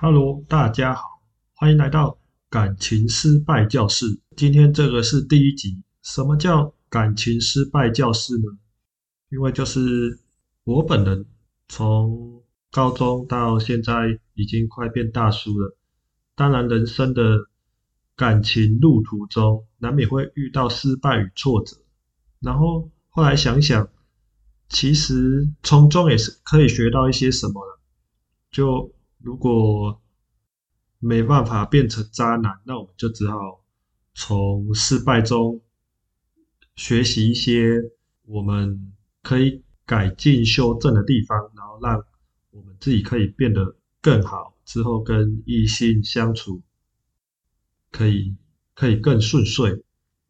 Hello，大家好，欢迎来到感情失败教室。今天这个是第一集。什么叫感情失败教室呢？因为就是我本人从高中到现在已经快变大叔了，当然人生的感情路途中难免会遇到失败与挫折，然后后来想想，其实从中也是可以学到一些什么的。就如果没办法变成渣男，那我们就只好从失败中。学习一些我们可以改进修正的地方，然后让我们自己可以变得更好，之后跟异性相处可以可以更顺遂。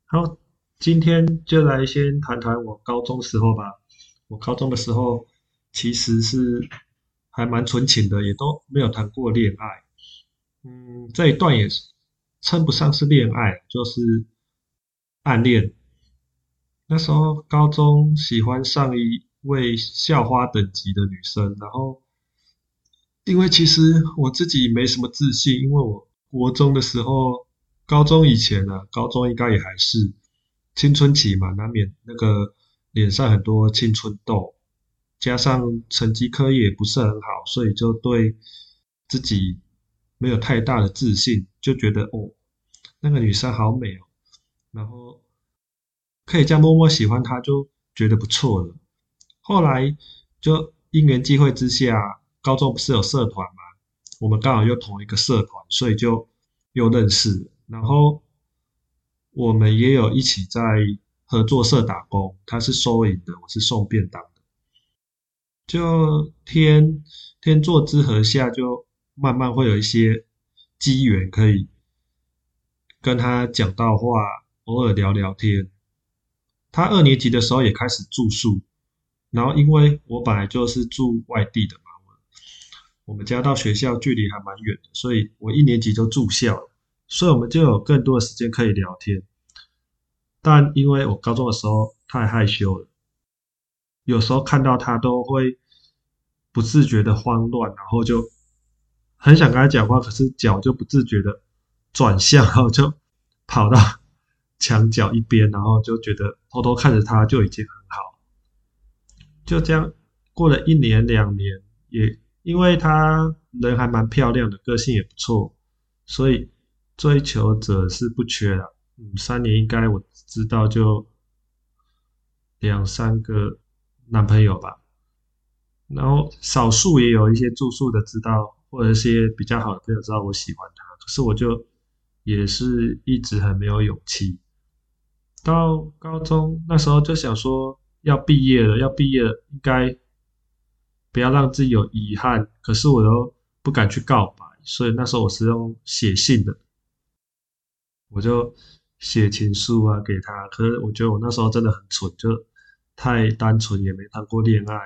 好，今天就来先谈谈我高中时候吧。我高中的时候其实是还蛮纯情的，也都没有谈过恋爱。嗯，这一段也是称不上是恋爱，就是暗恋。那时候高中喜欢上一位校花等级的女生，然后因为其实我自己没什么自信，因为我国中的时候，高中以前呢，高中应该也还是青春期嘛，难免那个脸上很多青春痘，加上成绩科也不是很好，所以就对自己没有太大的自信，就觉得哦，那个女生好美哦，然后。可以这样默默喜欢她，就觉得不错了。后来就因缘际会之下，高中不是有社团吗？我们刚好又同一个社团，所以就又认识。然后我们也有一起在合作社打工，他是收银的，我是送便当的。就天天作之合下，就慢慢会有一些机缘可以跟他讲到话，偶尔聊聊天。他二年级的时候也开始住宿，然后因为我本来就是住外地的嘛，我们家到学校距离还蛮远的，所以我一年级就住校，所以我们就有更多的时间可以聊天。但因为我高中的时候太害羞了，有时候看到他都会不自觉的慌乱，然后就很想跟他讲话，可是脚就不自觉的转向，然后就跑到。墙角一边，然后就觉得偷偷看着他就已经很好。就这样过了一年两年，也因为他人还蛮漂亮的，个性也不错，所以追求者是不缺的。嗯，三年应该我知道就两三个男朋友吧。然后少数也有一些住宿的知道，或者一些比较好的朋友知道我喜欢他，可是我就也是一直很没有勇气。到高中那时候就想说要毕业了，要毕业了，应该不要让自己有遗憾。可是我又不敢去告白，所以那时候我是用写信的，我就写情书啊给他。可是我觉得我那时候真的很蠢，就太单纯，也没谈过恋爱，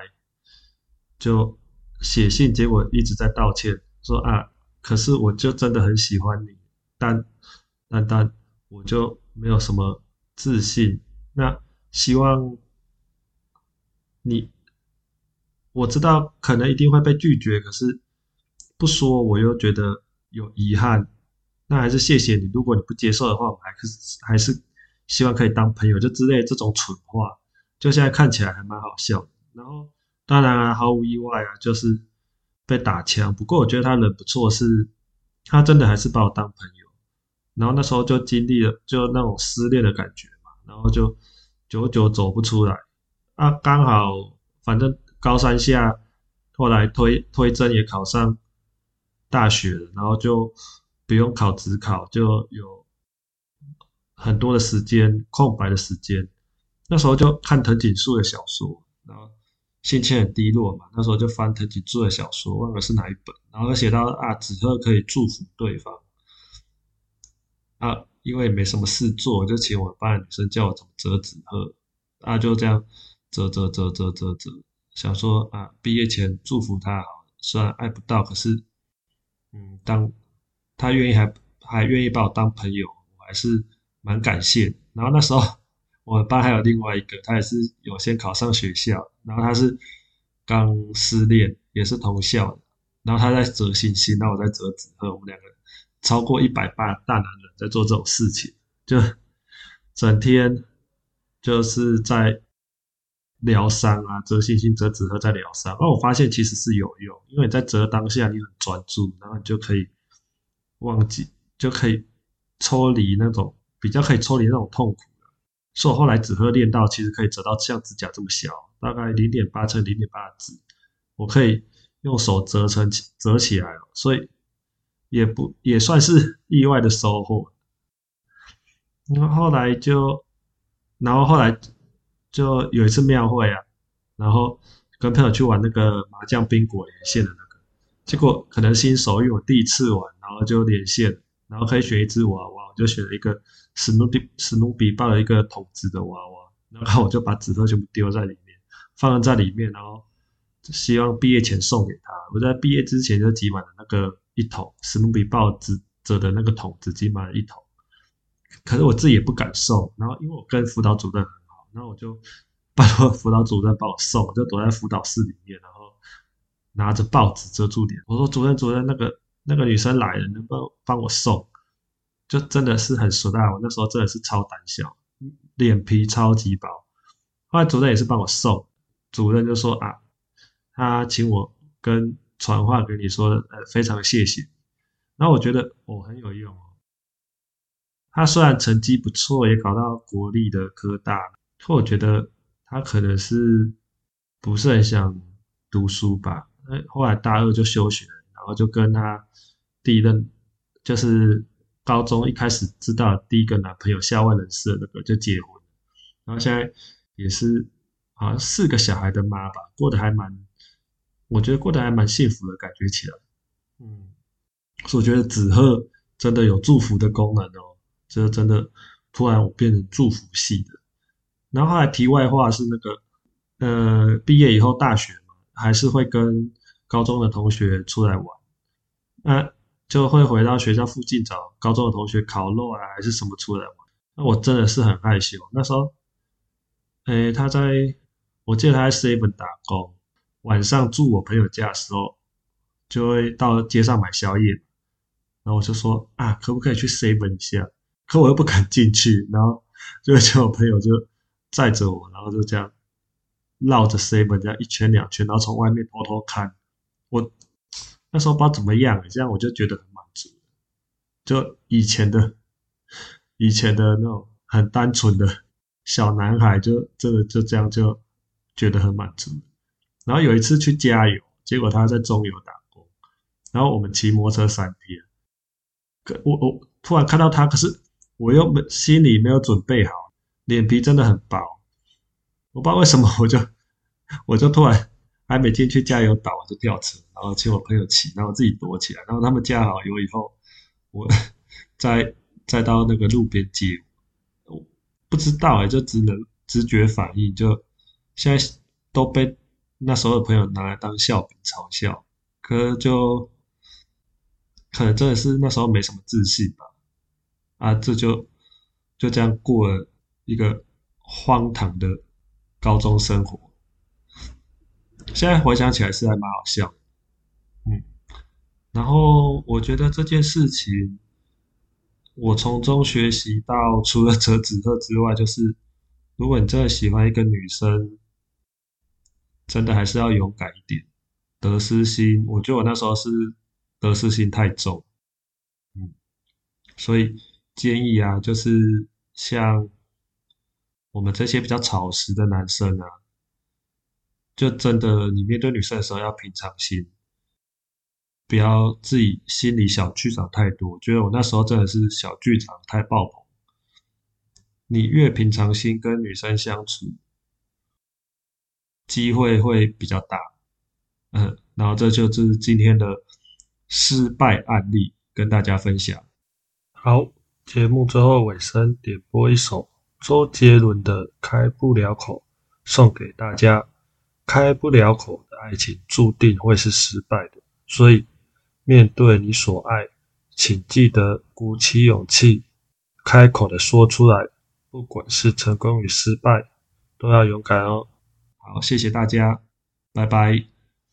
就写信，结果一直在道歉，说啊，可是我就真的很喜欢你，但但但我就没有什么。自信，那希望你，我知道可能一定会被拒绝，可是不说我又觉得有遗憾，那还是谢谢你。如果你不接受的话，我还是还是希望可以当朋友，就之类这种蠢话，就现在看起来还蛮好笑。然后当然啊，毫无意外啊，就是被打枪。不过我觉得他人不错，是他真的还是把我当朋友。然后那时候就经历了就那种失恋的感觉嘛，然后就久久走不出来啊。刚好反正高三下，后来推推甄也考上大学了，然后就不用考职考，就有很多的时间空白的时间。那时候就看藤井树的小说，然后心情很低落嘛，那时候就翻藤井树的小说，忘了是哪一本，然后写到啊，纸鹤可以祝福对方。啊，因为没什么事做，就请我们班的女生叫我怎么折纸鹤，啊，就这样折折折折折折，想说啊，毕业前祝福他好，虽然爱不到，可是，嗯，当他愿意还还愿意把我当朋友，我还是蛮感谢。然后那时候我们班还有另外一个，他也是有先考上学校，然后他是刚失恋，也是同校的，然后他在折星星，那我在折纸鹤，我们两个超过一百八大男人在做这种事情，就整天就是在疗伤啊，折星星、折纸鹤在疗伤。那我发现其实是有用，因为你在折当下你很专注，然后你就可以忘记，就可以抽离那种比较可以抽离那种痛苦。所以我后来纸鹤练到其实可以折到像指甲这么小，大概零点八乘零点八的纸，我可以。用手折成折起来了，所以也不也算是意外的收获。然后后来就，然后后来就有一次庙会啊，然后跟朋友去玩那个麻将宾果连线的那个，结果可能新手，因为我第一次玩，然后就连线，然后可以选一只娃娃，我就选了一个史努比史努比抱了一个桶子的娃娃，然后我就把纸鹤全部丢在里面，放在里面，然后。希望毕业前送给他。我在毕业之前就挤满了那个一桶史努比抱纸折的那个桶，子，挤满了一桶。可是我自己也不敢送，然后因为我跟辅导主任很好，然后我就拜托辅导主任帮我送，我就躲在辅导室里面，然后拿着报纸遮住脸。我说主任主任，那个那个女生来了，能不能帮我送？就真的是很实在，我那时候真的是超胆小，脸皮超级薄。后来主任也是帮我送，主任就说啊。他请我跟传话给你说，呃，非常谢谢。然后我觉得我很有用哦。他虽然成绩不错，也考到国立的科大，可我觉得他可能是不是很想读书吧。后来大二就休学，然后就跟他第一任，就是高中一开始知道第一个男朋友校外人士的那个就结婚，然后现在也是好像四个小孩的妈吧，过得还蛮。我觉得过得还蛮幸福的感觉起来，嗯，所以我觉得子鹤真的有祝福的功能哦，这真的突然我变成祝福系的。然后后来题外话是那个，呃，毕业以后大学嘛，还是会跟高中的同学出来玩，那就会回到学校附近找高中的同学烤肉啊，还是什么出来玩。那我真的是很害羞，那时候，诶，他在，我记得他在 seven 打工。晚上住我朋友家的时候，就会到街上买宵夜，然后我就说啊，可不可以去 seven 一下？可我又不敢进去，然后就叫我朋友就载着我，然后就这样绕着 seven 这样一圈两圈，然后从外面偷偷看。那时候不知道怎么样，这样我就觉得很满足，就以前的以前的那种很单纯的小男孩，就真的就这样就觉得很满足。然后有一次去加油，结果他在中油打工，然后我们骑摩托车三天，可我我突然看到他，可是我又没心里没有准备好，脸皮真的很薄，我不知道为什么，我就我就突然还没进去加油岛，我就掉车，然后请我朋友骑，然后自己躲起来，然后他们加好油以后，我 再再到那个路边接，我不知道哎，就只能直觉反应，就现在都被。那时候的朋友拿来当笑柄嘲笑，可就可能真的是那时候没什么自信吧，啊，这就就这样过了一个荒唐的高中生活。现在回想起来是还蛮好笑，嗯，然后我觉得这件事情，我从中学习到，除了折纸鹤之外，就是如果你真的喜欢一个女生。真的还是要勇敢一点，得失心，我觉得我那时候是得失心太重，嗯，所以建议啊，就是像我们这些比较草食的男生啊，就真的你面对女生的时候要平常心，不要自己心里小剧场太多。觉得我那时候真的是小剧场太爆棚，你越平常心跟女生相处。机会会比较大，嗯，然后这就是今天的失败案例，跟大家分享。好，节目最后尾声点播一首周杰伦的《开不了口》，送给大家。开不了口的爱情注定会是失败的，所以面对你所爱，请记得鼓起勇气，开口的说出来，不管是成功与失败，都要勇敢哦。好，谢谢大家，拜拜。